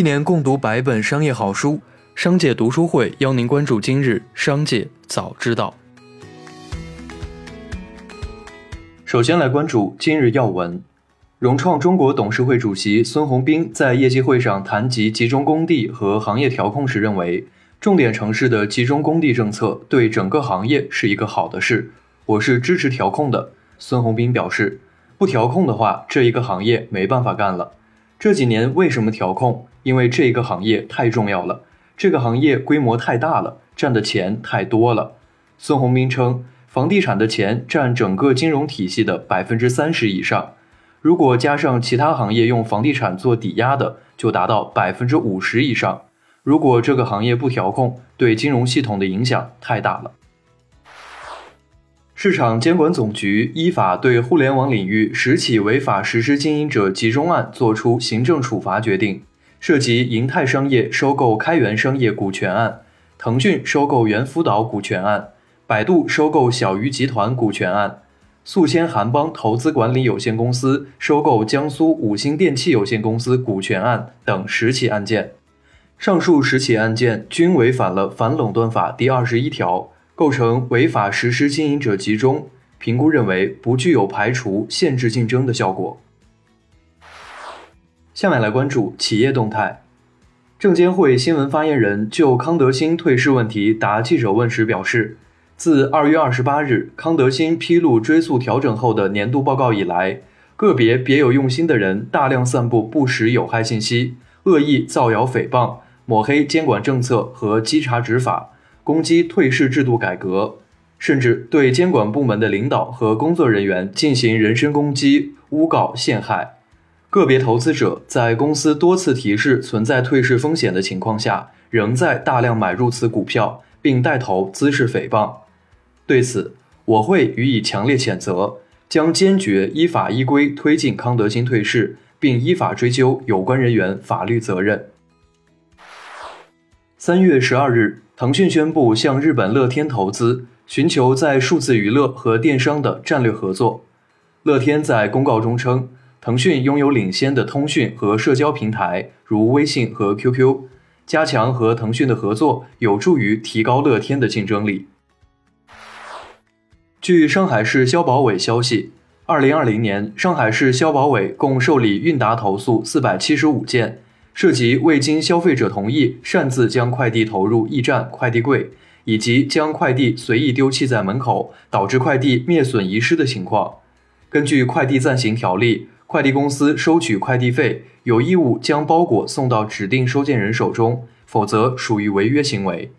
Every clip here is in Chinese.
一年共读百本商业好书，商界读书会邀您关注今日商界早知道。首先来关注今日要闻。融创中国董事会主席孙宏斌在业绩会上谈及集中供地和行业调控时认为，重点城市的集中供地政策对整个行业是一个好的事，我是支持调控的。孙宏斌表示，不调控的话，这一个行业没办法干了。这几年为什么调控？因为这个行业太重要了，这个行业规模太大了，赚的钱太多了。孙宏斌称，房地产的钱占整个金融体系的百分之三十以上，如果加上其他行业用房地产做抵押的，就达到百分之五十以上。如果这个行业不调控，对金融系统的影响太大了。市场监管总局依法对互联网领域十起违法实施经营者集中案作出行政处罚决定。涉及银泰商业收购开源商业股权案、腾讯收购猿辅导股权案、百度收购小鱼集团股权案、宿迁韩邦投资管理有限公司收购江苏五星电器有限公司股权案等十起案件。上述十起案件均违反了反垄断法第二十一条，构成违法实施经营者集中。评估认为不具有排除、限制竞争的效果。下面来关注企业动态。证监会新闻发言人就康德新退市问题答记者问时表示，自二月二十八日康德新披露追溯调整后的年度报告以来，个别别有用心的人大量散布不实有害信息，恶意造谣诽谤，抹黑监管政策和稽查执法，攻击退市制度改革，甚至对监管部门的领导和工作人员进行人身攻击、诬告陷害。个别投资者在公司多次提示存在退市风险的情况下，仍在大量买入此股票，并带头滋事诽谤。对此，我会予以强烈谴责，将坚决依法依规推进康德新退市，并依法追究有关人员法律责任。三月十二日，腾讯宣布向日本乐天投资，寻求在数字娱乐和电商的战略合作。乐天在公告中称。腾讯拥有领先的通讯和社交平台，如微信和 QQ。加强和腾讯的合作，有助于提高乐天的竞争力。据上海市消保委消息，二零二零年，上海市消保委共受理韵达投诉四百七十五件，涉及未经消费者同意擅自将快递投入驿站快递柜，以及将快递随意丢弃在门口，导致快递灭损遗失的情况。根据快递暂行条例。快递公司收取快递费，有义务将包裹送到指定收件人手中，否则属于违约行为。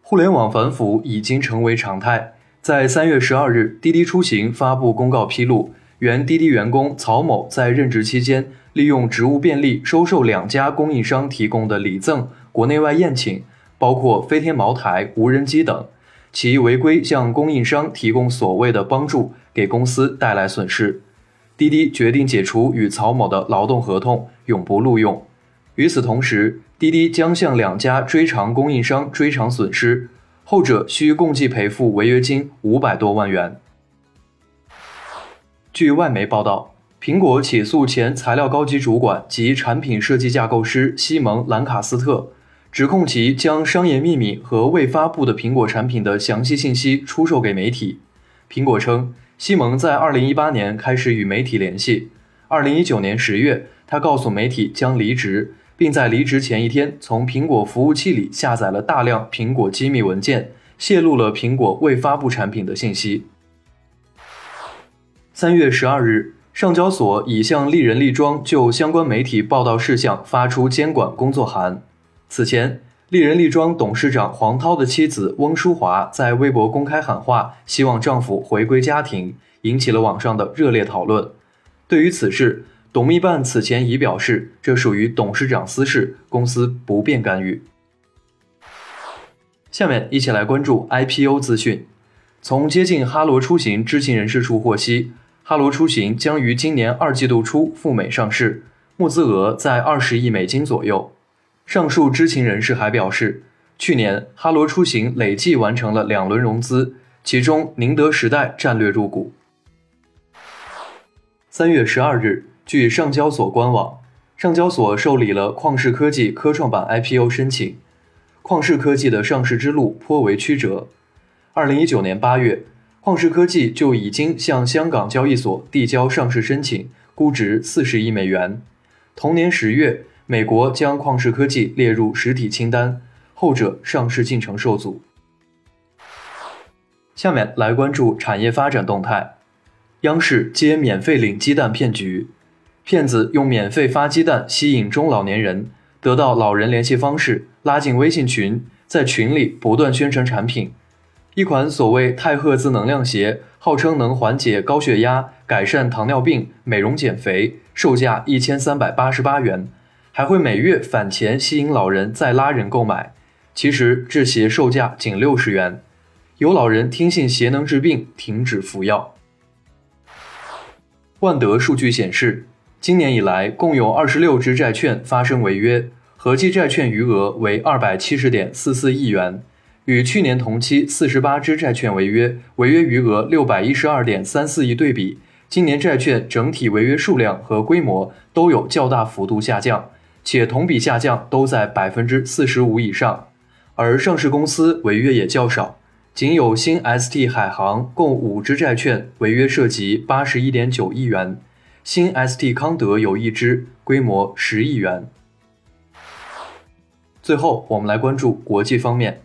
互联网反腐已经成为常态。在三月十二日，滴滴出行发布公告披露，原滴滴员工曹某在任职期间，利用职务便利收受两家供应商提供的礼赠、国内外宴请，包括飞天茅台、无人机等。其违规向供应商提供所谓的帮助，给公司带来损失。滴滴决定解除与曹某的劳动合同，永不录用。与此同时，滴滴将向两家追偿供应商追偿损失，后者需共计赔付违约金五百多万元。据外媒报道，苹果起诉前材料高级主管及产品设计架构师西蒙·兰卡斯特。指控其将商业秘密和未发布的苹果产品的详细信息出售给媒体。苹果称，西蒙在2018年开始与媒体联系。2019年10月，他告诉媒体将离职，并在离职前一天从苹果服务器里下载了大量苹果机密文件，泄露了苹果未发布产品的信息。3月12日，上交所已向丽人丽妆就相关媒体报道事项发出监管工作函。此前，丽人丽妆董事长黄涛的妻子翁淑华在微博公开喊话，希望丈夫回归家庭，引起了网上的热烈讨论。对于此事，董秘办此前已表示，这属于董事长私事，公司不便干预。下面一起来关注 IPO 资讯。从接近哈罗出行知情人士处获悉，哈罗出行将于今年二季度初赴美上市，募资额在二十亿美金左右。上述知情人士还表示，去年哈罗出行累计完成了两轮融资，其中宁德时代战略入股。三月十二日，据上交所官网，上交所受理了旷视科技科创板 IPO 申请。旷视科技的上市之路颇为曲折。二零一九年八月，旷视科技就已经向香港交易所递交上市申请，估值四十亿美元。同年十月，美国将旷视科技列入实体清单，后者上市进程受阻。下面来关注产业发展动态。央视接免费领鸡蛋骗局，骗子用免费发鸡蛋吸引中老年人，得到老人联系方式。拉进微信群，在群里不断宣传产品。一款所谓太赫兹能量鞋，号称能缓解高血压、改善糖尿病、美容减肥，售价一千三百八十八元，还会每月返钱吸引老人再拉人购买。其实这鞋售价仅六十元，有老人听信鞋能治病，停止服药。万德数据显示，今年以来共有二十六只债券发生违约。合计债券余额为二百七十点四四亿元，与去年同期四十八只债券违约、违约余额六百一十二点三四亿对比，今年债券整体违约数量和规模都有较大幅度下降，且同比下降都在百分之四十五以上。而上市公司违约也较少，仅有新 ST 海航共五只债券违约涉及八十一点九亿元，新 ST 康德有一只，规模十亿元。最后，我们来关注国际方面。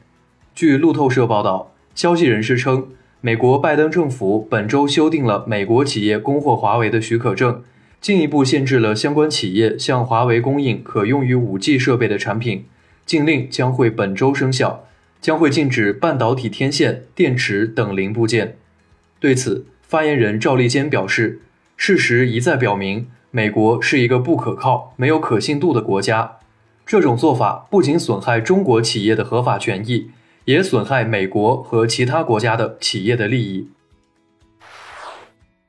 据路透社报道，消息人士称，美国拜登政府本周修订了美国企业供货华为的许可证，进一步限制了相关企业向华为供应可用于 5G 设备的产品。禁令将会本周生效，将会禁止半导体天线、电池等零部件。对此，发言人赵立坚表示：“事实一再表明，美国是一个不可靠、没有可信度的国家。”这种做法不仅损害中国企业的合法权益，也损害美国和其他国家的企业的利益。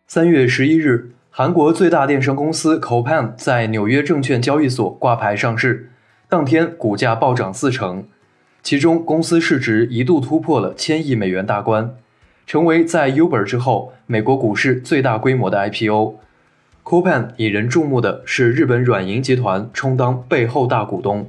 三月十一日，韩国最大电商公司 c o p a n 在纽约证券交易所挂牌上市，当天股价暴涨四成，其中公司市值一度突破了千亿美元大关，成为在 Uber 之后美国股市最大规模的 IPO。c o p a n 引人注目的是日本软银集团充当背后大股东。